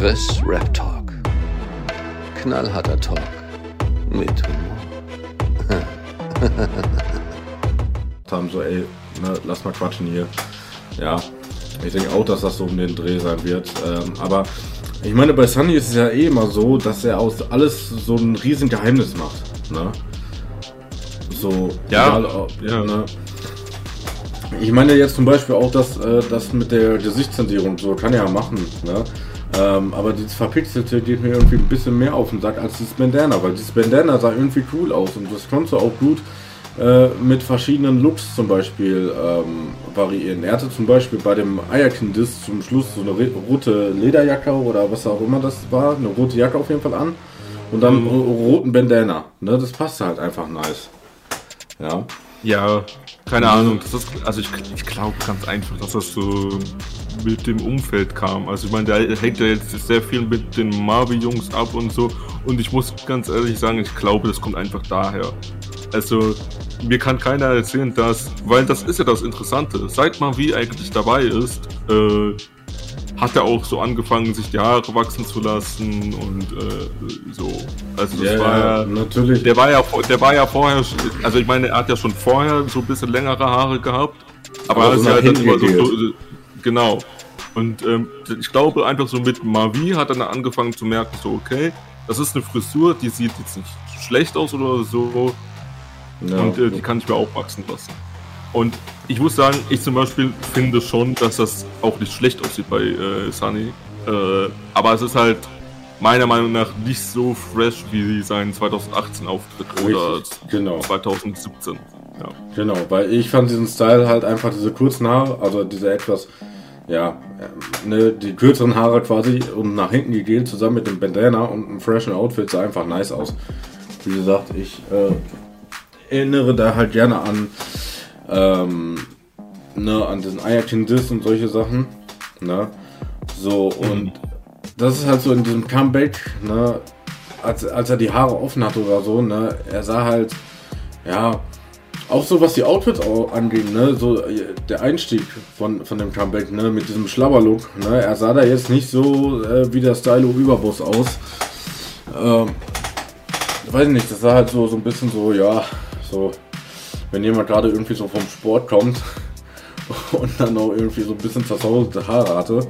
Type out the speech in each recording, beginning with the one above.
Chris Rap Talk. Knallharter Talk mit Humor. haben so, ey, ne, lass mal quatschen hier. Ja, ich denke auch, dass das so um den Dreh sein wird. Ähm, aber ich meine, bei Sunny ist es ja eh immer so, dass er aus alles so ein riesen Geheimnis macht. Ne? So, Ja. egal, ja. Ne? Ich meine jetzt zum Beispiel auch das, äh, das mit der Gesichtszentierung, so kann er ja machen. Ne? Ähm, aber dieses Verpixelte geht mir irgendwie ein bisschen mehr auf den Sack als dieses Bandana, weil dieses Bandana sah irgendwie cool aus und das konntest du auch gut äh, mit verschiedenen Looks zum Beispiel ähm, variieren. Er hatte zum Beispiel bei dem Eierkin-Disc zum Schluss so eine rote Lederjacke oder was auch immer das war, eine rote Jacke auf jeden Fall an und dann Mhm. ro- roten Bandana. Ne? Das passte halt einfach nice. Ja. Ja, keine Ahnung. Das ist, also ich, ich glaube ganz einfach, dass das so mit dem Umfeld kam. Also ich meine, der hängt ja jetzt sehr viel mit den Marvel-Jungs ab und so. Und ich muss ganz ehrlich sagen, ich glaube, das kommt einfach daher. Also mir kann keiner erzählen, dass, weil das ist ja das Interessante. Seit Mavi eigentlich dabei ist, äh, hat er auch so angefangen, sich die Haare wachsen zu lassen und äh, so. Also das Ja, war ja natürlich. der war ja, der war ja vorher, also ich meine, er hat ja schon vorher so ein bisschen längere Haare gehabt, aber, Aber er so nach ja immer so, so, genau. Und ähm, ich glaube einfach so mit Mavi hat er dann angefangen zu merken, so okay, das ist eine Frisur, die sieht jetzt nicht schlecht aus oder so Ja. und äh, die kann ich mir auch wachsen lassen. Und ich muss sagen, ich zum Beispiel finde schon, dass das auch nicht schlecht aussieht bei äh, Sunny. Äh, aber es ist halt meiner Meinung nach nicht so fresh wie sein 2018 Auftritt oder Richtig, genau. 2017. Ja. Genau, weil ich fand diesen Style halt einfach diese kurzen Haare, also diese etwas, ja, ähm, ne, die kürzeren Haare quasi und nach hinten gegelt zusammen mit dem Bandana und einem freshen Outfit sah einfach nice aus. Wie gesagt, ich äh, erinnere da halt gerne an, ähm, ne, an diesen Eierkin Diss und solche Sachen, ne, so und das ist halt so in diesem Comeback, ne, als, als er die Haare offen hatte oder so, ne, er sah halt, ja, auch so was die Outfits anging, ne, so äh, der Einstieg von, von dem Comeback, ne, mit diesem Schlabberlook, ne, er sah da jetzt nicht so äh, wie der Stylo Überboss aus. Ähm, weiß nicht, das sah halt so, so ein bisschen so, ja, so, wenn jemand gerade irgendwie so vom Sport kommt und dann auch irgendwie so ein bisschen zersauselte Haare hatte.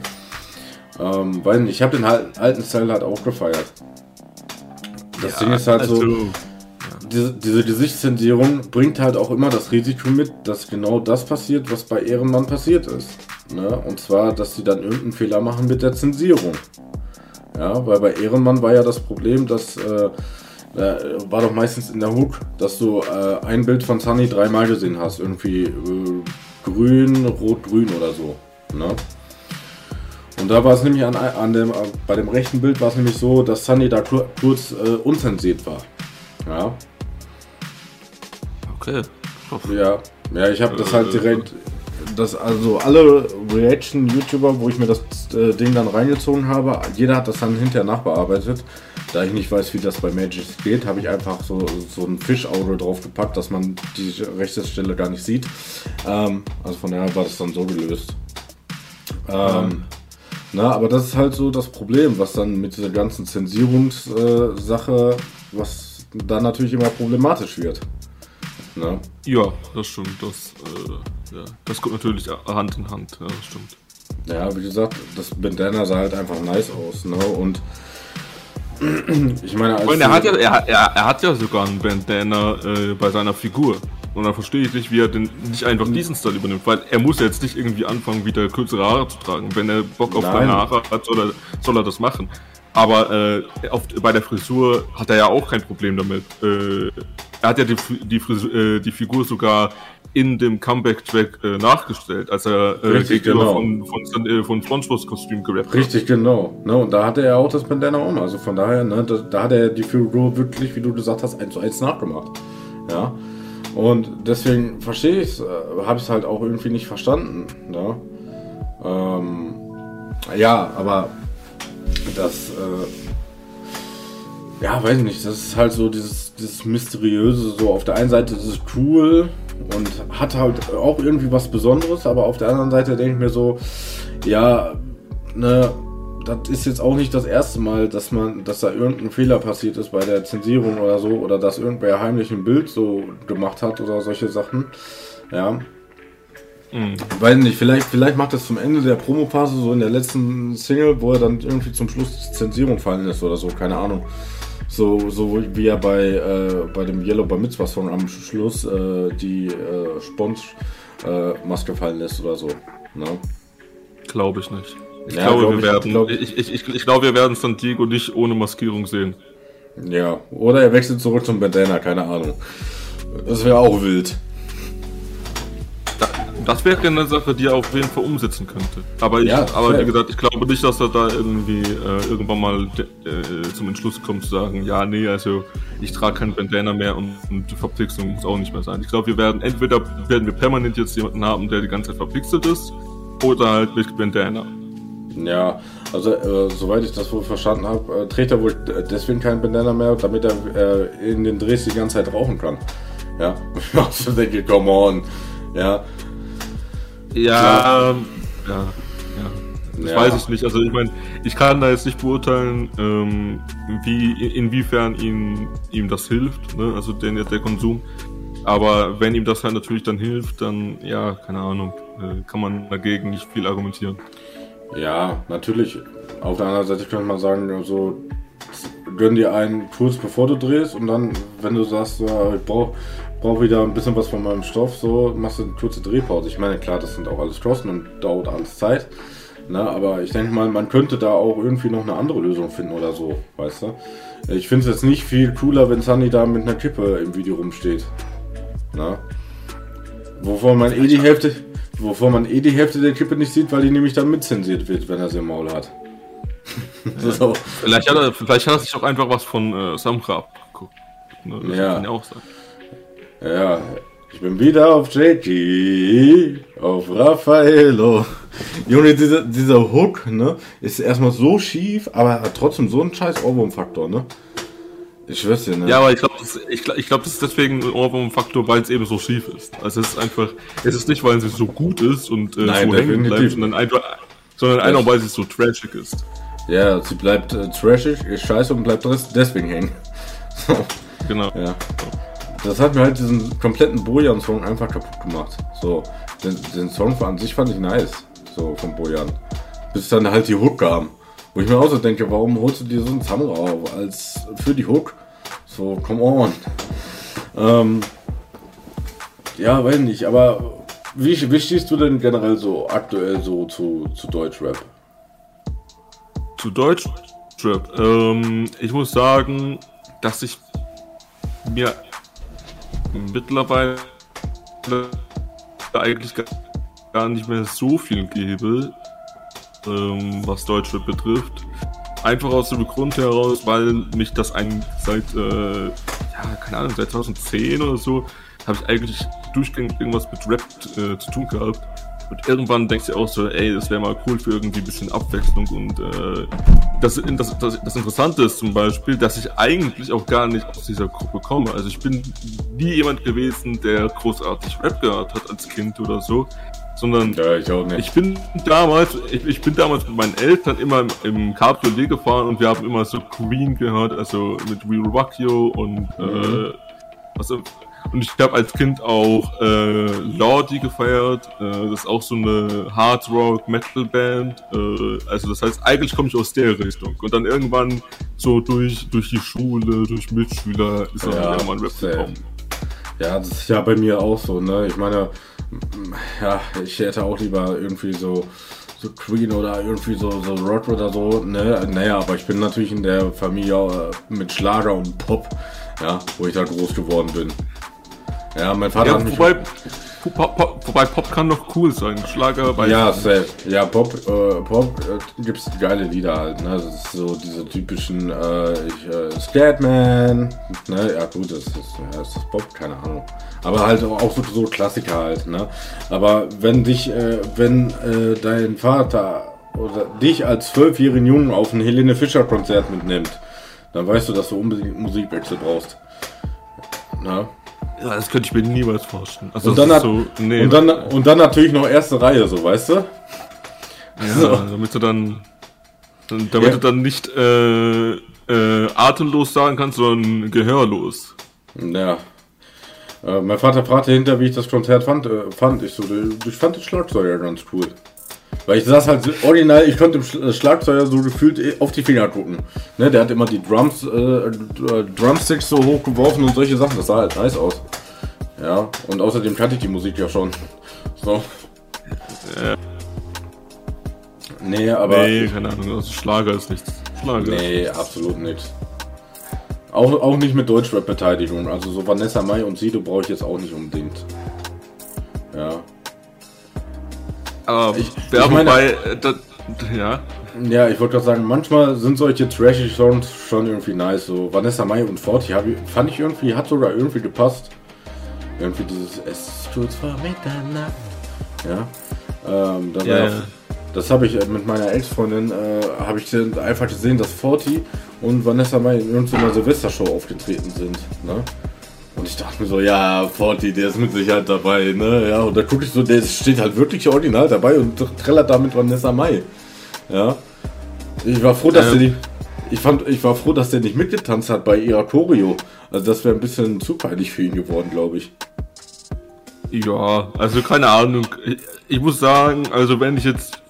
Ähm, nicht, ich habe den halt, alten Style halt auch gefeiert. Das Ding ist halt so also, diese, diese Gesichtszensierung bringt halt auch immer das Risiko mit, dass genau das passiert, was bei Ehrenmann passiert ist. Ne? Und zwar, dass sie dann irgendeinen Fehler machen mit der Zensierung. Ja, weil bei Ehrenmann war ja das Problem, dass äh, da war doch meistens in der Hook, dass du äh, ein Bild von Sunny dreimal gesehen hast. Irgendwie äh, grün, rot, grün oder so. Ne? Und da war es nämlich an, an dem, bei dem rechten Bild war es nämlich so, dass Sunny da kur kurz äh, unzensiert war. Ja, okay. ja, ja, ich habe das halt direkt, das also alle Reaction-YouTuber, wo ich mir das äh, Ding dann reingezogen habe, jeder hat das dann hinterher nachbearbeitet. Da ich nicht weiß, wie das bei Magic geht, habe ich einfach so, so ein Fischauge drauf gepackt, dass man die rechte Stelle gar nicht sieht. Ähm, also von daher war das dann so gelöst. Ähm, na, aber das ist halt so das Problem, was dann mit dieser ganzen Zensierungssache, äh, was dann natürlich immer problematisch wird. Ne? Ja, das stimmt. Das, äh, ja, das kommt natürlich Hand in Hand. Ja, das stimmt. Ja, wie gesagt, das Bandana sah halt einfach nice aus, ne? Und ich meine, als Und er hat ja, er, er, er hat ja sogar einen Bandana äh, bei seiner Figur. Und dann verstehe ich nicht, wie er denn nicht einfach diesen Style übernimmt, weil er muss ja jetzt nicht irgendwie anfangen, wieder kürzere Haare zu tragen. Wenn er Bock auf lange Haare hat, soll er, soll er das machen. Aber äh, auf, bei der Frisur hat er ja auch kein Problem damit. Äh, er hat ja die, die, Frisur, äh, die Figur sogar in dem Comeback-Track äh, nachgestellt, als er äh, Richtig, genau. von, von, äh, von Spongebob-Kostüm gerappt hat. Richtig, genau. Ne? Und da hatte er auch das Bandana um. Also von daher, ne, da, da hat er die Figur wirklich, wie du gesagt hast, eins zu eins nachgemacht. Ja. Und deswegen verstehe ich es, äh, habe ich es halt auch irgendwie nicht verstanden. Ne? Ähm, ja, aber das, äh, ja, weiß ich nicht, das ist halt so dieses, dieses Mysteriöse, so auf der einen Seite ist es cool und hat halt auch irgendwie was Besonderes, aber auf der anderen Seite denke ich mir so, ja, ne, das ist jetzt auch nicht das erste Mal, dass man, dass da irgendein Fehler passiert ist bei der Zensierung oder so, oder dass irgendwer heimlich ein Bild so gemacht hat oder solche Sachen. Ja. Mhm. Weiß nicht, vielleicht, vielleicht macht es zum Ende der Promophase, so in der letzten Single, wo er dann irgendwie zum Schluss Zensierung fallen ist oder so, keine Ahnung. So, so wie er bei, äh, bei dem Yellow by Mitzvah Song am Schluss äh, die äh, Spons-Maske fallen lässt oder so. Ne? Glaube ich nicht. Ich ja, glaube, glaub wir ich, werden, glaub ich, ich, ich, ich glaube, wir werden San Diego nicht ohne Maskierung sehen. Ja, oder er wechselt zurück zum Bandana, keine Ahnung. Das wäre auch wild. Das wäre eine Sache, die er auf jeden Fall umsetzen könnte. Aber, ich, ja, aber wie gesagt, ich glaube nicht, dass er da irgendwie äh, irgendwann mal äh, zum Entschluss kommt zu sagen, ja, nee, also ich trage keinen Bandana mehr und, und die Verpixelung muss auch nicht mehr sein. Ich glaube, wir werden entweder werden wir permanent jetzt jemanden haben, der die ganze Zeit verpixelt ist, oder halt mit Bandana. Ja, also äh, soweit ich das wohl verstanden habe, äh, trägt er wohl deswegen keinen Bandana mehr, damit er äh, in den Drehs die ganze Zeit rauchen kann. Ja, ich also denke, come on. Ja, ja, ja, ja. Das ja. weiß ich nicht. Also ich meine, ich kann da jetzt nicht beurteilen, ähm, wie, inwiefern ihm, ihm das hilft, ne? also der, der Konsum. Aber wenn ihm das halt natürlich dann hilft, dann, ja, keine Ahnung, äh, kann man dagegen nicht viel argumentieren. Ja, natürlich. Auf der anderen Seite könnte man sagen, also gönn dir einen kurz bevor du drehst und dann, wenn du sagst, ja, ich brauche brauche wieder ein bisschen was von meinem Stoff, so machst du eine kurze Drehpause. Ich meine, klar, das sind auch alles Kosten und dauert alles Zeit. Na, ne, aber ich denke mal, man könnte da auch irgendwie noch eine andere Lösung finden oder so, weißt du? Ich finde es jetzt nicht viel cooler, wenn Sunny da mit einer Kippe im Video rumsteht. Na? Wovon man eh die Hälfte, wovon man eh die Hälfte der Kippe nicht sieht, weil die nämlich dann mitzensiert wird, wenn er sie im Maul hat. so. vielleicht, hat er, vielleicht hat er sich auch einfach was von äh, Samra abgeguckt. Ne? Das ja. kann ja auch sein. Ja, ich bin wieder auf JT, auf Raffaello. Junge, dieser, dieser Hook, ne, ist erstmal so schief, aber hat trotzdem so einen scheiß Ohrwurm-Faktor, ne? Ich schwör's dir, ne? Ja, aber ich glaube, ich, ich glaub, das ist deswegen ein Ohrwurm-Faktor, weil es eben so schief ist. Also es ist einfach, es ist nicht, weil sie so gut ist und äh, Nein, so hängen bleibt, sondern einfach, sondern einfach, weil sie so trashig ist. Ja, sie bleibt äh, trashig, ist scheiße und bleibt deswegen hängen. Genau. Ja. Das hat mir halt diesen kompletten Bojan-Song einfach kaputt gemacht. So, den, den Song an sich fand ich nice, so von Bojan. Bis dann halt die Hook kam. Wo ich mir auch so denke, warum holst du dir so einen Samurai auf als für die Hook? So, come on. Ähm, ja, weiß nicht, aber wie, wie stehst du denn generell so aktuell so zu, zu Deutschrap? Zu Deutschrap? Ähm, ich muss sagen, dass ich mir mittlerweile eigentlich gar nicht mehr so viel gebe, ähm, was Deutschland betrifft. Einfach aus dem Grund heraus, weil mich das eigentlich seit, äh, ja, keine Ahnung, seit 2010 oder so, habe ich eigentlich durchgängig irgendwas mit Rap äh, zu tun gehabt. Und irgendwann denkst du auch so, ey, das wäre mal cool für irgendwie ein bisschen Abwechslung. Und äh, das, das, das, das Interessante ist zum Beispiel, dass ich eigentlich auch gar nicht aus dieser Gruppe komme. Also ich bin nie jemand gewesen, der großartig Rap gehört hat als Kind oder so. Sondern ja, ich, auch nicht. ich bin damals, ich, ich bin damals mit meinen Eltern immer im, im Cabriolet gefahren und wir haben immer so Queen gehört, also mit We Rock You und äh, mhm. äh, was und ich habe als Kind auch äh, Lordi gefeiert. Äh, das ist auch so eine Hard Rock Metal Band. Äh, also das heißt, eigentlich komme ich aus der Richtung. Und dann irgendwann so durch, durch die Schule, durch Mitschüler ist dann ja, irgendwann Rap gekommen. Ja, das ist ja bei mir auch so. Ne? Ich meine, ja, ich hätte auch lieber irgendwie so so Queen oder irgendwie so, so Rock oder so, ne? Naja, aber ich bin natürlich in der Familie äh, mit Schlager und Pop, ja, wo ich da groß geworden bin. Ja, mein Vater ja, hat mich. Wobei, Pop, Pop, wobei Pop kann doch cool sein. Schlager bei. Ja, safe. Ja, Pop, äh, Pop äh, gibt's geile Lieder halt. Ne? Das ist so diese typischen äh, ich, äh, Scatman. Ne? Ja, gut, das ist, ja, das ist Pop, keine Ahnung. Aber halt auch so, so Klassiker halt. Ne? Aber wenn dich, äh, wenn äh, dein Vater oder dich als zwölfjährigen Jungen auf ein Helene Fischer Konzert mitnimmt, dann weißt du, dass du unbedingt Musikwechsel brauchst. Na? Ja, das könnte ich mir niemals vorstellen. Also und, dann so, nee. und, dann, und dann natürlich noch erste Reihe, so weißt du? Ja, so. damit du dann. Damit ja. du dann nicht äh, äh, atemlos sagen kannst, sondern gehörlos. Ja. Äh, mein Vater fragte hinter, wie ich das Konzert fand. Äh, fand. Ich so, ich fand den Schlagzeuger ganz cool. Weil ich saß halt original, ich konnte dem äh, Schlagzeuger so gefühlt äh, auf die Finger gucken. Ne, der hat immer die Drums, äh, Drumsticks so hochgeworfen und solche Sachen. Das sah halt nice aus. Ja, und außerdem kannte ich die Musik ja schon. So. Ja. Nee, aber. Nee, keine Ahnung, also Schlager ist nichts. Schlager. Nee, absolut nichts. Auch, auch nicht mit Deutschrap-Beteiligung. Also so Vanessa Mai und Sido brauche ich jetzt auch nicht unbedingt. Ja. Aber ich, ja, ich meine, wobei, äh, das, ja. Ja, ich wollte gerade sagen, manchmal sind solche trashy Songs schon irgendwie nice. So Vanessa Mai und Forti fand ich irgendwie, hat sogar irgendwie gepasst. Irgendwie dieses Es ist kurz vor Mitternacht. Ja. Ähm, dann ja, ja. Das habe ich äh, mit meiner Ex-Freundin, äh, habe ich einfach gesehen, dass Forti und Vanessa Mai in irgendeiner Silvestershow aufgetreten sind. Ne? Und ich dachte mir so, ja, Forti, der ist mit Sicherheit dabei, ne? Ja, und da gucke ich so, der steht halt wirklich original dabei und trällert da mit Vanessa Mai. Ja. Ich war froh, dass ähm. der nicht. Ich, fand, ich war froh, dass der nicht mitgetanzt hat bei ihrer Choreo. Also das wäre ein bisschen zu peinlich für ihn geworden, glaube ich. Ja, also keine Ahnung. Ich, ich muss sagen, also wenn ich jetzt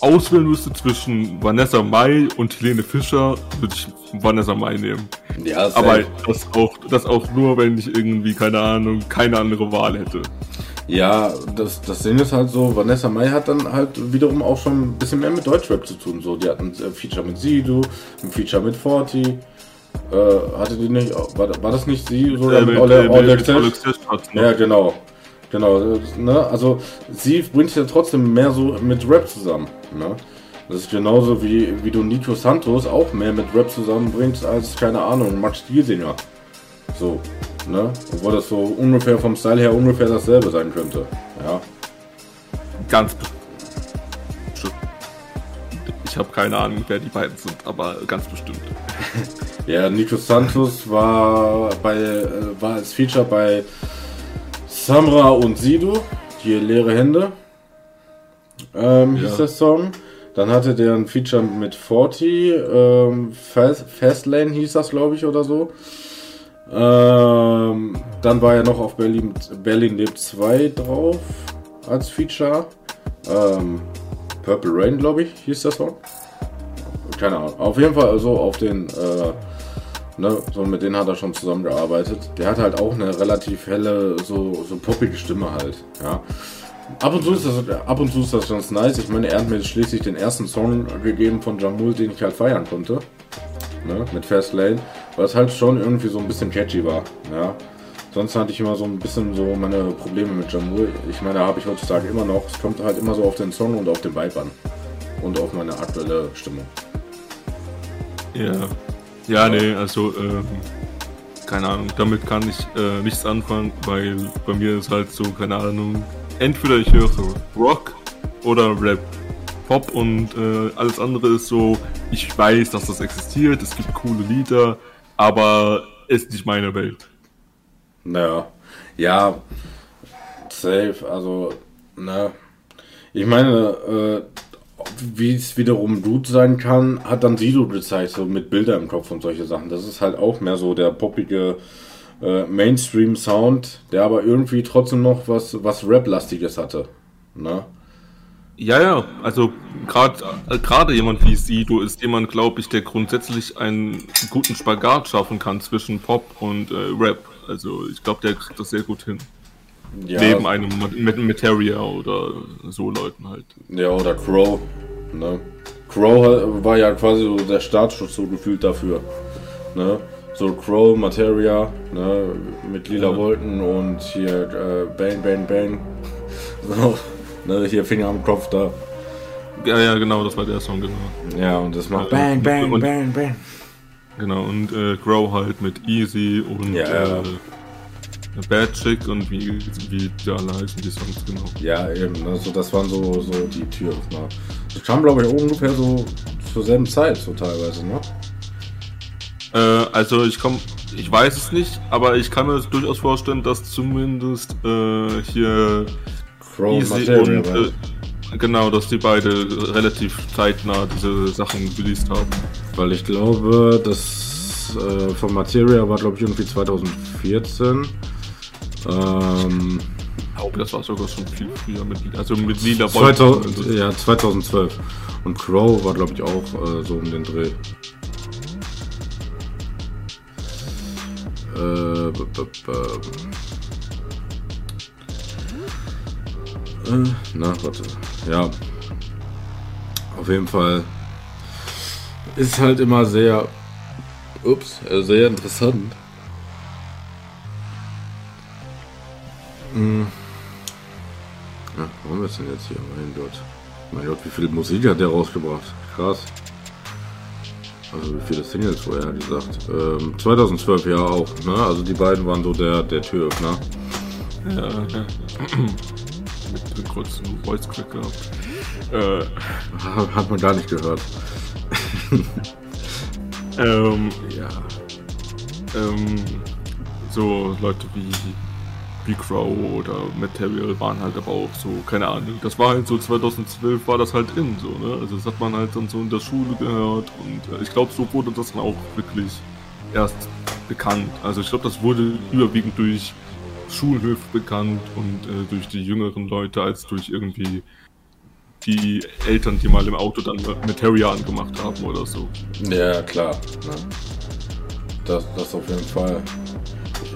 auswählen müsste zwischen Vanessa Mai und Helene Fischer, würde ich Vanessa Mai nehmen. Ja, Aber das auch, das auch nur, wenn ich irgendwie, keine Ahnung, keine andere Wahl hätte. Ja, das, das Ding ist halt so, Vanessa Mai hat dann halt wiederum auch schon ein bisschen mehr mit Deutschrap zu tun. So, die hatten ein Feature mit Sido, ein Feature mit Forti. Äh, hatte die nicht, war, war das nicht sie oder äh, mit, mit, Ole, Ole, Ja, genau. Genau, ne? Also sie bringt ja trotzdem mehr so mit Rap zusammen. Ne? Das ist genauso wie, wie du Nico Santos auch mehr mit Rap zusammenbringst als, keine Ahnung, Max Stielsinger. So, ne? Obwohl das so ungefähr vom Style her ungefähr dasselbe sein könnte. Ja. Ganz ich habe keine Ahnung, wer die beiden sind, aber ganz bestimmt. ja, Nico Santos war bei äh, war als Feature bei Samra und Sido, die leere Hände, ähm, ja. hieß der Song. Dann hatte der ein Feature mit 40, ähm, Fast, Fastlane hieß das, glaube ich, oder so. Ähm, dann war er noch auf Berlin, Berlin Lebt 2 drauf als Feature. Ähm, Purple Rain, glaube ich, hieß der Song. Keine Ahnung. Auf jeden Fall also auf den äh, Ne, so mit denen hat er schon zusammengearbeitet. Der hat halt auch eine relativ helle, so, so poppige Stimme halt. Ja. Ab und, zu ist das, ab und zu ist das ganz nice. Ich meine, er hat mir schließlich den ersten Song gegeben von Jamul, den ich halt feiern konnte. Ne, mit Fast Lane. Es halt schon irgendwie so ein bisschen catchy war. Ja. Sonst hatte ich immer so ein bisschen so meine Probleme mit Jamul. Ich meine, habe ich heutzutage immer noch. Es kommt halt immer so auf den Song und auf den Vibe an. Und auf meine aktuelle Stimmung. Ja. Ja, nee, also, ähm, keine Ahnung, damit kann ich äh, nichts anfangen, weil bei mir ist halt so, keine Ahnung, entweder ich höre Rock oder Rap. Pop und äh, alles andere ist so, ich weiß, dass das existiert, es gibt coole Lieder, aber ist nicht meine Welt. Naja, ja, safe, also, ne. Ich meine, äh, wie es wiederum gut sein kann, hat dann Sido gezeigt, so mit Bildern im Kopf und solche Sachen. Das ist halt auch mehr so der poppige äh, Mainstream-Sound, der aber irgendwie trotzdem noch was, was Rap-lastiges hatte. Ne? Ja, ja, also gerade äh, jemand wie Sido ist jemand, glaube ich, der grundsätzlich einen guten Spagat schaffen kann zwischen Pop und äh, Rap. Also ich glaube, der kriegt das sehr gut hin. Ja. Neben einem mit Materia oder so Leuten halt. Ja, oder Crow. Ne? Crow war ja quasi so der Startschuss so gefühlt dafür. Ne? So Crow, Materia, ne? mit lila ja. Wolken und hier äh, Bang, Bang, Bang. So, ne? Hier Finger am Kopf da. Ja, ja, genau, das war der Song, genau. Ja, und das macht Bang, Bang, und, Bang, Bang. Genau, und äh, Grow halt mit Easy und ja, ja. Äh, Bad Chick und wie, wie die alle heißen, die Songs, genau. Ja, eben, also das waren so, so die Türöffner. Das kam, glaube ich, ungefähr so zur selben Zeit, so teilweise, ne? Äh, also ich komme, ich weiß es nicht, aber ich kann mir das durchaus vorstellen, dass zumindest äh, hier Crow Easy und, äh, genau, dass die beide relativ zeitnah diese Sachen released haben. Weil ich glaube, das äh, von Materia war, glaube ich, irgendwie 2014. Ähm, Ich glaube, das war sogar schon viel früher mit, also mit Lila 2000, Wolken. ja, 2012. Und Crow war, glaube ich, auch äh, so um den Dreh. Äh, b -b -b äh, na, warte. Ja. Auf jeden Fall ist halt immer sehr, ups, äh, sehr interessant. Hm. Ja, warum ist denn jetzt hier? Mein Gott. Mein Gott, wie viel Musik hat der rausgebracht? Krass. Also wie viele Singles vorher gesagt. Ähm, 2012 ja auch, ne? Also die beiden waren so der, der Türöffner. Ja, ja. mit dem kurzen Voice Crack gehabt. Äh, Ha- Hat man gar nicht gehört. ähm, Ja. ähm, so Leute wie wie Crow oder Material waren halt aber auch so, keine Ahnung. Das war halt so 2012 war das halt in so, ne? Also das hat man halt dann so in der Schule gehört und äh, ich glaube, so wurde das dann auch wirklich erst bekannt. Also ich glaube, das wurde überwiegend durch Schulhöfe bekannt und äh, durch die jüngeren Leute als durch irgendwie die Eltern, die mal im Auto dann Materia angemacht haben oder so. Ja, klar. Ne? Das, das auf jeden Fall.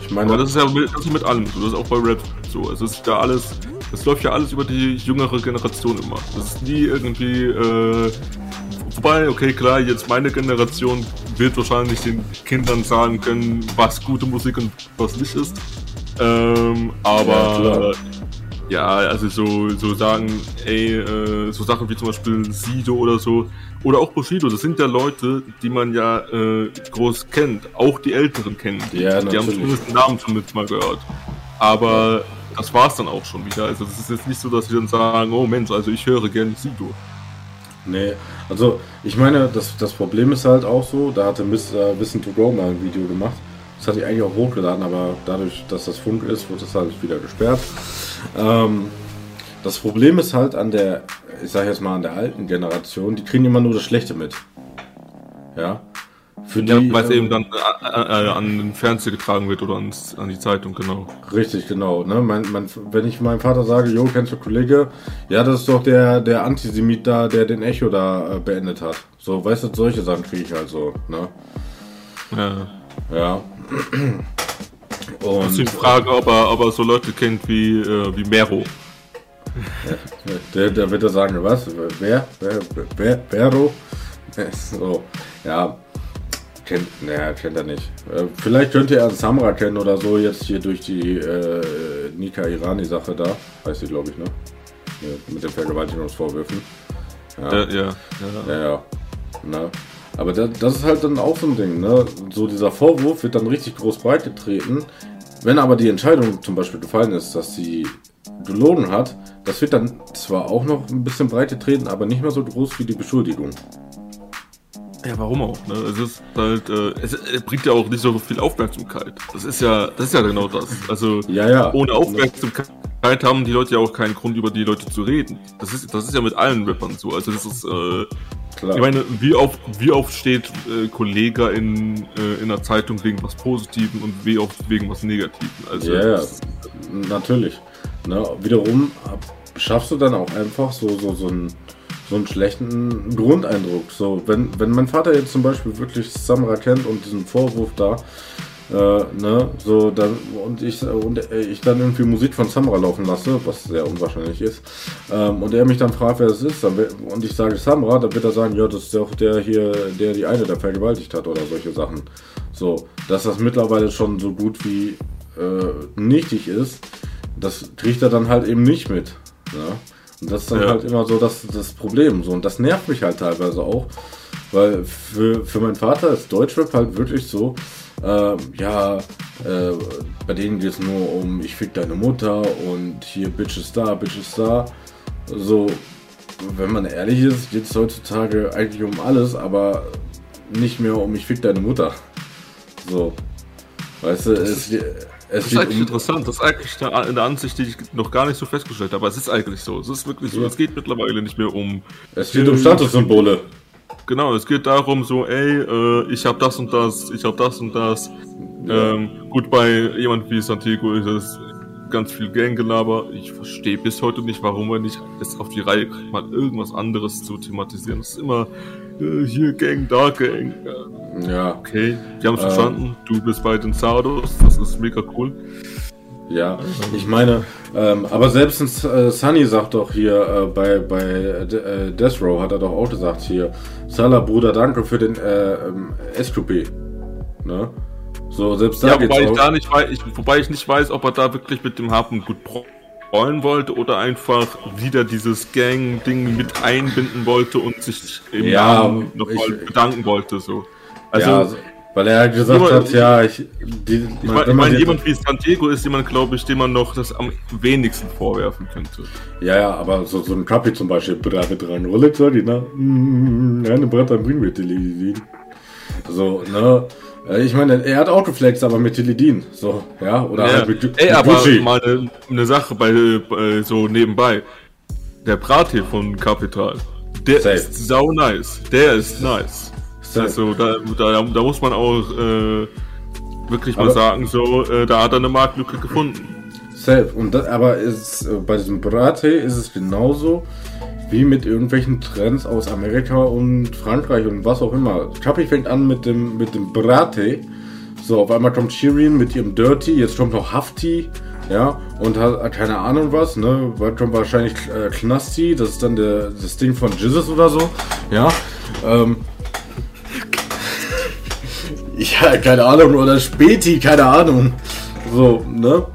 Ich meine, Aber das ist ja mit, das ist mit allem so, das ist auch bei Rap so. Es ist ja alles, das läuft ja alles über die jüngere Generation immer. Das ist nie irgendwie, äh, wobei, okay, klar, jetzt meine Generation wird wahrscheinlich den Kindern sagen können, was gute Musik und was nicht ist. Ähm, Ja, aber klar. Ja, also so, so sagen, ey, äh, so Sachen wie zum Beispiel Sido oder so, oder auch Bushido, das sind ja Leute, die man ja äh, groß kennt, auch die Älteren kennen. die. Ja, die haben natürlich. zumindest den Namen zumindest mal gehört. Aber das war's dann auch schon wieder. Also es ist jetzt nicht so, dass sie dann sagen, oh Mensch, also ich höre gerne Sido. Nee, also ich meine, das, das Problem ist halt auch so, da hatte Mr. Wissen to Go mal ein Video gemacht. Das hatte ich eigentlich auch hochgeladen, aber dadurch, dass das Funk ist, wird das halt wieder gesperrt. Ähm, das Problem ist halt an der, ich sag jetzt mal an der alten Generation, die kriegen immer nur das Schlechte mit. Ja. Für die, Ja, weil es ähm, eben dann äh, äh, an den Fernseher getragen wird oder ans, an die Zeitung, genau. Richtig, genau. Ne? Mein, mein, wenn ich meinem Vater sage, Jo, kennst du Kollege? Ja, das ist doch der, der Antisemit da, der den Echo da äh, beendet hat. So, weißt du, solche Sachen kriege ich halt so. Ne? Ja. Ja. Das ist die Und Frage, ob er, ob er so Leute kennt wie, äh, wie Mero. der, der wird da sagen, was? Wer? Wer? Wer? Vero? So, ja. Kennt, naja, kennt er nicht. Äh, vielleicht könnte er Samra kennen oder so, jetzt hier durch die äh, Nika Irani-Sache da. Heißt sie, glaube ich, ne? Mit den Vergewaltigungsvorwürfen. Ja. Ja, ja, ja. Ja, ja. Ne? Aber das, das ist halt dann auch so ein Ding, ne? So dieser Vorwurf wird dann richtig groß breit getreten. Wenn aber die Entscheidung zum Beispiel gefallen ist, dass sie gelogen hat, das wird dann zwar auch noch ein bisschen breit getreten, aber nicht mehr so groß wie die Beschuldigung. Ja, warum auch? Ne? Es ist halt, äh, es, es bringt ja auch nicht so viel Aufmerksamkeit. Das ist ja, das ist ja genau das. Also Ja, ja. ohne Aufmerksamkeit haben die Leute ja auch keinen Grund, über die Leute zu reden. Das ist, das ist ja mit allen Rappern so. Also das ist, äh, Klar. ich meine, wie oft, wie oft steht äh, Kollege in, äh, in einer Zeitung wegen was Positivem und wie oft wegen was Negativem? Also Ja, das- Natürlich. Ne? Wiederum schaffst du dann auch einfach so, so, so, einen, so einen schlechten Grundeindruck. So, wenn, wenn mein Vater jetzt zum Beispiel wirklich Samra kennt und diesen Vorwurf da, äh, ne, so dann und ich und ich dann irgendwie Musik von Samra laufen lasse, was sehr unwahrscheinlich ist, ähm, und er mich dann fragt, wer das ist, dann, und ich sage Samra, dann wird er sagen, ja, das ist doch der hier, der die eine da vergewaltigt hat oder solche Sachen. So, dass das mittlerweile schon so gut wie äh, nichtig ist, das kriegt er dann halt eben nicht mit. Ja? Und das ist dann Ja. halt immer so das, das Problem. So. Und das nervt mich halt teilweise auch, weil für, für meinen Vater ist Deutschrap halt wirklich so, ähm, ja, äh, bei denen geht es nur um ich fick deine Mutter und hier Bitches da, Bitches da. So, wenn man ehrlich ist, geht es heutzutage eigentlich um alles, aber nicht mehr um ich fick deine Mutter. So. Weißt du, es, Es das ist eigentlich um interessant. Das ist eigentlich eine Ansicht, die ich noch gar nicht so festgestellt habe. Aber es ist eigentlich so. Es ist wirklich so. Ja. Es geht mittlerweile nicht mehr um. Es geht um Statussymbole. Genau, es geht darum, so, ey, äh, ich habe das und das, ich habe das und das. Ähm, gut, bei jemand wie Santiago ist es ganz viel Ganggelaber. Ich verstehe bis heute nicht, warum er nicht es auf die Reihe kriegt, mal irgendwas anderes zu thematisieren. Das ist immer äh, hier Gang, da Gang. Ja. Okay, wir haben es ähm, verstanden. Du bist bei den Sardos, das ist mega cool. Ja, ich meine, ähm, aber selbst äh, Sunny sagt doch hier äh, bei, bei äh, Death Row, hat er doch auch gesagt hier, Salah Bruder, danke für den äh, ähm, SQP. Ne? So, selbst da ja, wobei ich, da nicht weiß, ich, wobei ich nicht weiß, ob er da wirklich mit dem Hafen gut rollen wollte oder einfach wieder dieses Gang-Ding mit einbinden wollte und sich im ja, Namen nochmal bedanken wollte. So. Also, ja, weil er gesagt jemand, hat, ja, ich. Die, ich meine, ich mein, jemand wie San Diego ist jemand, glaube ich, dem man noch das am wenigsten vorwerfen könnte. Ja, ja, aber so, so ein Kapi zum Beispiel, Brate dran, Rolex, die, ne? Eine Brate bringen wir die So, ne? Äh, ich meine, er hat auch geflext, aber mit Tilidin. So, ja, oder ja. halt mit, Ey, mit aber Gucci. mal eine, eine Sache bei, bei, so nebenbei. Der Brat hier von Capital, der Safe. ist sau nice. Der ist nice. Also, da, da, da muss man auch äh, wirklich mal aber, sagen, so, äh, da hat er eine Marktlücke gefunden. Safe. Und das, aber ist, äh, bei diesem Brate ist es genauso wie mit irgendwelchen Trends aus Amerika und Frankreich und was auch immer. Chappie fängt an mit dem, mit dem Brate. So, auf einmal kommt Shirin mit ihrem Dirty, jetzt kommt noch Hafti, ja, und hat keine Ahnung was, ne, Bald kommt wahrscheinlich äh, Knasti, das ist dann der, das Ding von Jizzes oder so, ja, ähm, ja, keine Ahnung, oder Späti, keine Ahnung, so, ne,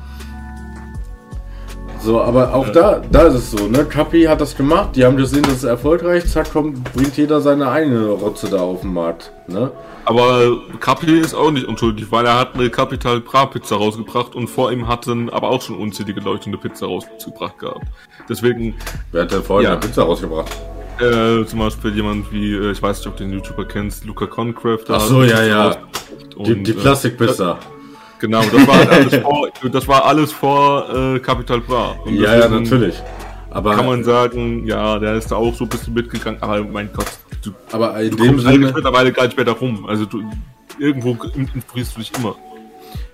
so, aber auch da, da ist es so, ne? Kapi hat das gemacht, die haben gesehen, das ist erfolgreich, zack, kommt, bringt jeder seine eigene Rotze da auf den Markt, ne? Aber Kapi ist auch nicht unschuldig, weil er hat eine Capital Bra Pizza rausgebracht und vor ihm hatten aber auch schon unzählige Leute eine Pizza rausgebracht gehabt. Deswegen. Wer hat denn vorher ja. eine Pizza rausgebracht? Äh, zum Beispiel jemand wie, äh, ich weiß nicht, ob du den YouTuber kennst, Luca Concraft. Ach so, ja, ja. Die, die äh, Plastikpizza. Äh, Genau, das war alles vor, das war alles vor äh, Capital Bra. Und ja, ja, natürlich. Aber kann man sagen, ja, der ist da auch so ein bisschen mitgegangen, aber mein Gott, du, aber in du dem Sinne mittlerweile gar nicht mehr darum. Also du, irgendwo inspirierst du dich immer.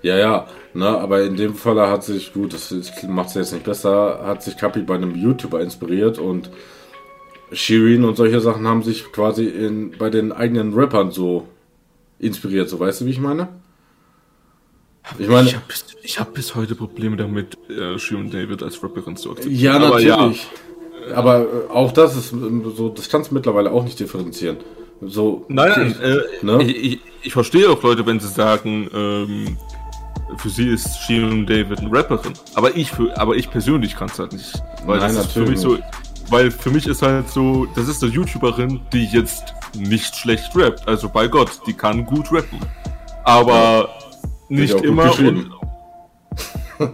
Ja, ja, ne, aber in dem Fall hat sich, gut, das macht es jetzt nicht besser, hat sich Capi bei einem YouTuber inspiriert und Shirin und solche Sachen haben sich quasi in, bei den eigenen Rappern so inspiriert, so weißt du, wie ich meine? Ich meine, ich habe bis, hab bis heute Probleme damit, äh, Shion David als Rapperin zu akzeptieren. Ja, Aber natürlich. Ja. Aber äh, auch das ist ähm, so, das kannst du mittlerweile auch nicht differenzieren. So, nein, nein, äh, ne? ich, ich, ich, verstehe auch Leute, wenn sie sagen, ähm, für sie ist Shion David eine Rapperin. Aber ich, für, aber ich persönlich kann es halt nicht. Weil nein, das ist für mich so, weil für mich ist halt so, das ist eine YouTuberin, die jetzt nicht schlecht rappt. Also bei Gott, die kann gut rappen. Aber nicht immer. Und,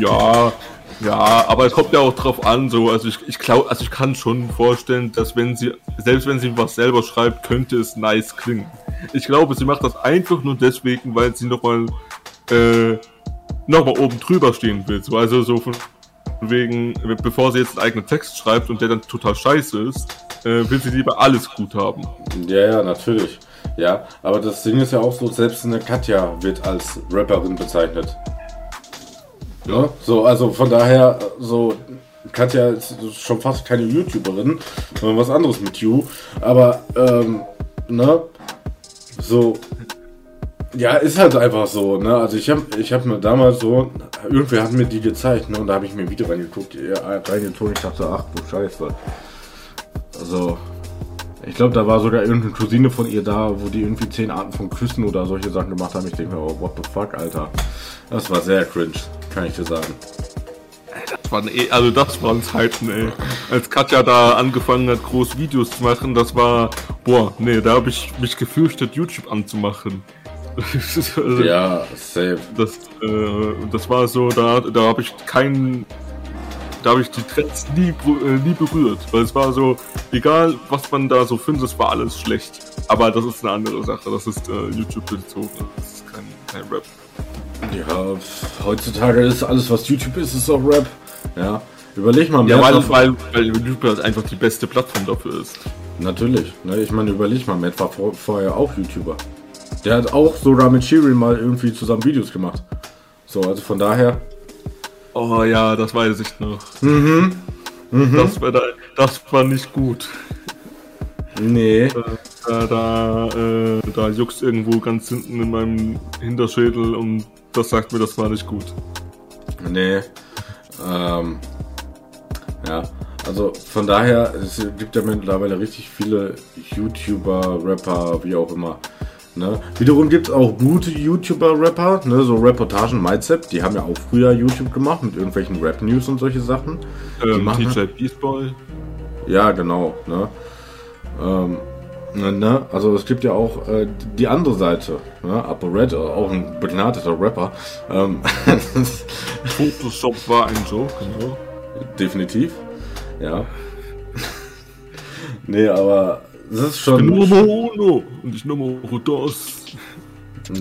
ja, ja, aber es kommt ja auch drauf an, so, also ich, ich glaube, also ich kann schon vorstellen, dass wenn sie, selbst wenn sie was selber schreibt, könnte es nice klingen. Ich glaube, sie macht das einfach nur deswegen, weil sie nochmal, äh, nochmal oben drüber stehen will. So, also so von wegen, bevor sie jetzt einen eigenen Text schreibt und der dann total scheiße ist, äh, will sie lieber alles gut haben. Ja, ja, natürlich. Ja, aber das Ding ist ja auch so, selbst eine Katja wird als Rapperin bezeichnet. Ja. So, also von daher, so, Katja ist schon fast keine YouTuberin, sondern was anderes mit You. Aber, ähm, ne, so, ja, ist halt einfach so, ne? Also ich habe ich hab mir damals so, irgendwer hat mir die gezeigt, ne? Und da habe ich mir ein Video reingeguckt, reingetan, ich dachte, ach du Scheiße. Also, ich glaube, da war sogar irgendeine Cousine von ihr da, wo die irgendwie zehn Arten von Küssen oder solche Sachen gemacht haben. Ich denke mir, oh, what the fuck, Alter. Das war sehr cringe, kann ich dir sagen. Das waren eh, also das waren Zeiten, ey. Als Katja da angefangen hat, groß Videos zu machen, das war, boah, nee, da habe ich mich gefürchtet, YouTube anzumachen. ja, safe. Das, äh, das war so, da, da habe ich keinen da habe ich die Trends nie, äh, nie berührt, weil es war so, egal was man da so findet, es war alles schlecht. Aber das ist eine andere Sache, das ist äh, YouTube bezogen, das ist kein, kein Rap. Ja, heutzutage ist alles, was YouTube ist, ist auch Rap. Ja, überleg mal. Ja, weil, weil, weil YouTube halt einfach die beste Plattform dafür ist. Natürlich. Ne? Ich meine, überleg mal, Matt war vor, vorher auch YouTuber. Der hat auch sogar mit Shirin mal irgendwie zusammen Videos gemacht. So, also von daher. Oh ja, das weiß ich noch. Mhm. mhm. Das, war da, das war nicht gut. Nee. Da, da, äh, da juckst irgendwo ganz hinten in meinem Hinterschädel und das sagt mir, das war nicht gut. Nee. Ähm, ja, also von daher, es gibt ja mittlerweile richtig viele YouTuber, Rapper, wie auch immer. Ne? Wiederum gibt es auch gute YouTuber-Rapper, ne? so Reportagen, Mindset, die haben ja auch früher YouTube gemacht mit irgendwelchen Rap-News und solche Sachen. Ähm, TJ Beastboy. Ja, genau. Ne? Ähm, Ne, ne? Also es gibt ja auch äh, die andere Seite. Ne? Upper Red, äh, auch ein begnadeter Rapper. Ähm, Photoshop war ein Joke, genau. Definitiv. Ja. nee, aber das ist schon. Ich bin Nummer uno und ich Nummer das.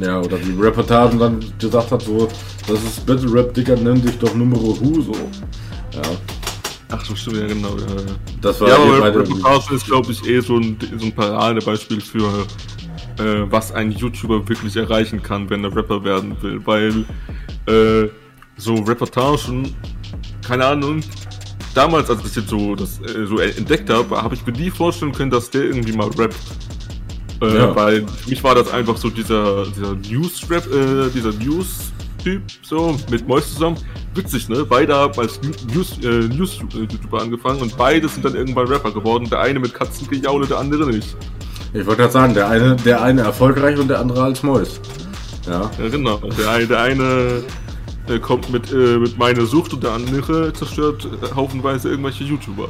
Ja, oder die Reportagen dann gesagt hat, so, das ist Battle Rap, Dicker, nenn dich doch Nummer Hu, so. Ja. Ach so, stimmt, ja, genau. Ja, das war ja, aber Reportage ist, glaube ich, eh so ein, so ein Paradebeispiel für, äh, was ein YouTuber wirklich erreichen kann, wenn er Rapper werden will. Weil äh, so Reportagen, keine Ahnung, damals, als ich jetzt so, das, äh, so entdeckt habe, habe ich mir nie vorstellen können, dass der irgendwie mal rappt. Äh, ja. Weil für mich war das einfach so dieser, dieser News-Rap, äh, dieser News-Typ, so, mit Mois zusammen witzig, ne? Beide haben als News-YouTuber News, äh, angefangen und beide sind dann irgendwann Rapper geworden. Der eine mit Katzengejaule, der andere nicht. Ich wollte gerade sagen, der eine, der eine erfolgreich und der andere als Mäus. Ja. ja, genau. Der der eine äh, kommt mit, äh, mit meine Sucht und der andere zerstört äh, haufenweise irgendwelche YouTuber.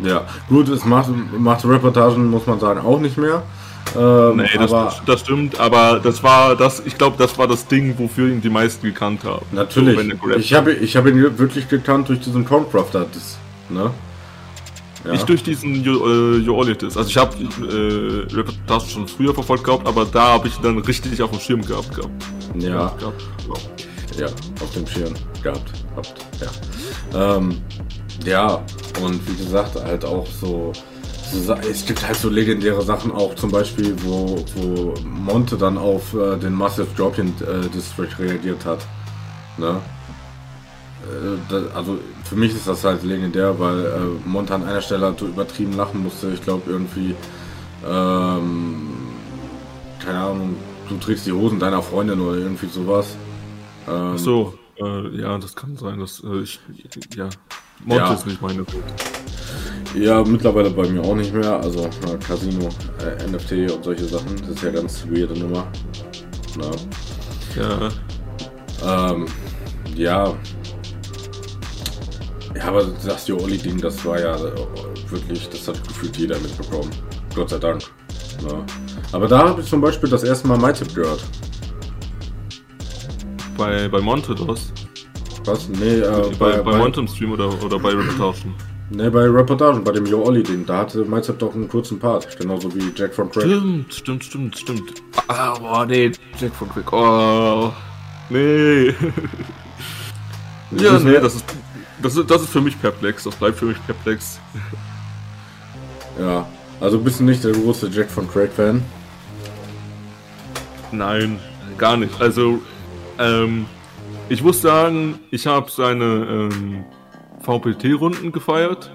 Ja, gut, es macht, macht Reportagen, muss man sagen, auch nicht mehr. Ähm, nee, das, aber, das, stimmt, aber das war das, ich glaube, das war das Ding, wofür ihn die meisten gekannt haben. Natürlich. So, ich habe ich hab ihn wirklich gekannt durch diesen Concrafter. ne? Ja. Ich durch diesen Joolitis. Also ich habe äh, Reportage schon früher verfolgt gehabt, aber da habe ich dann richtig auf dem Schirm gehabt gehabt. Ja. Gehabt. Ja, auf dem Schirm gehabt. Habt, ja. Ähm, ja, und wie gesagt, halt auch so es gibt halt so legendäre Sachen auch, zum Beispiel, wo, wo Monte dann auf äh, den Massive Dropian äh, District reagiert hat. Ne? Äh, das, also für mich ist das halt legendär, weil äh, Monte an einer Stelle halt so übertrieben lachen musste. Ich glaube irgendwie, ähm, keine Ahnung, du trägst die Hosen deiner Freundin oder irgendwie sowas. Ähm, Ach so, äh, ja, das kann sein, dass äh, ich, ja, Monte ja. ist nicht meine Welt. Ja, mittlerweile bei mir auch nicht mehr. Also na, Casino, äh, NFT und solche Sachen. Das ist ja ganz weirde Nummer. Na. Ja. Ähm, ja. Ja, aber das Oli-Ding, das war ja äh, wirklich, das hat gefühlt jeder mitbekommen. Gott sei Dank. Na. Aber da habe ich zum Beispiel das erste Mal MyTip gehört. Bei, bei Monte, was? Was? Nee, äh, bei, bei, bei im Stream oder, oder bei Reputation? Ne, bei Reportagen, bei dem Yo Olli-Ding, da hatte Mindset doch einen kurzen Part, genauso wie Jack von Craig. Stimmt, stimmt, stimmt, stimmt. Ah, boah, nee, Jack von Craig, oh, nee. ja, nee, das ist, das, ist, das ist für mich perplex, das bleibt für mich perplex. ja, also bist du nicht der große Jack von Craig-Fan? Nein, gar nicht. Also, ähm, ich muss sagen, ich habe seine, ähm, VPT-Runden gefeiert.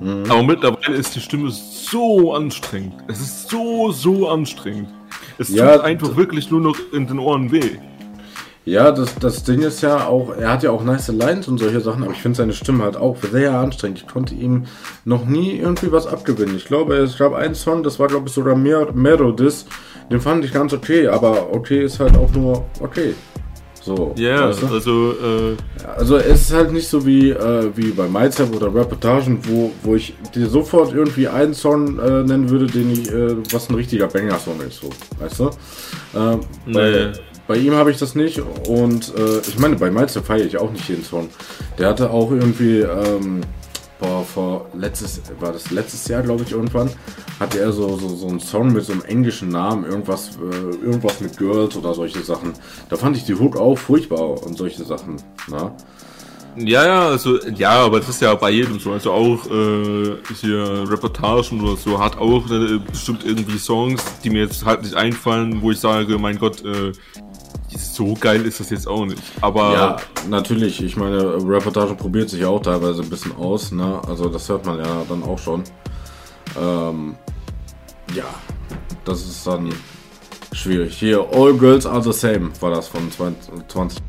Mhm. Aber mittlerweile ist die Stimme so anstrengend. Es ist so, so anstrengend. Es ja, tut einfach wirklich nur noch in den Ohren weh. Ja, das, das Ding ist ja auch, er hat ja auch nice Lines und solche Sachen, aber ich finde seine Stimme halt auch sehr anstrengend. Ich konnte ihm noch nie irgendwie was abgewinnen. Ich glaube, es gab einen Song, das war glaube ich sogar Merodis, den fand ich ganz okay, aber okay ist halt auch nur okay. So, ja, weißt du? also. Äh also, es ist halt nicht so wie, äh, wie bei MyTap oder Reportagen, wo, wo ich dir sofort irgendwie einen Song äh, nennen würde, den ich, äh, was ein richtiger Banger-Song ist, so, weißt du? Ähm, nee. bei, bei ihm habe ich das nicht und äh, ich meine, bei MyTap feiere ich auch nicht jeden Song. Der hatte auch irgendwie. Ähm, boah, vor letztes, war das letztes Jahr, glaube ich, irgendwann, hatte er so, so, so einen Song mit so einem englischen Namen, irgendwas, äh, irgendwas mit Girls oder solche Sachen. Da fand ich die Hook auch furchtbar und solche Sachen. Na? Ja, ja, also, ja, aber das ist ja bei jedem so. Also auch äh, hier Reportagen oder so hat auch äh, bestimmt irgendwie Songs, die mir jetzt halt nicht einfallen, wo ich sage, mein Gott, äh, so geil ist das jetzt auch nicht. Aber Ja, natürlich. Ich meine, Reportage probiert sich auch teilweise ein bisschen aus. Ne? Also das hört man ja dann auch schon. Ähm, ja, das ist dann schwierig. Hier, All Girls Are the Same war das von 20.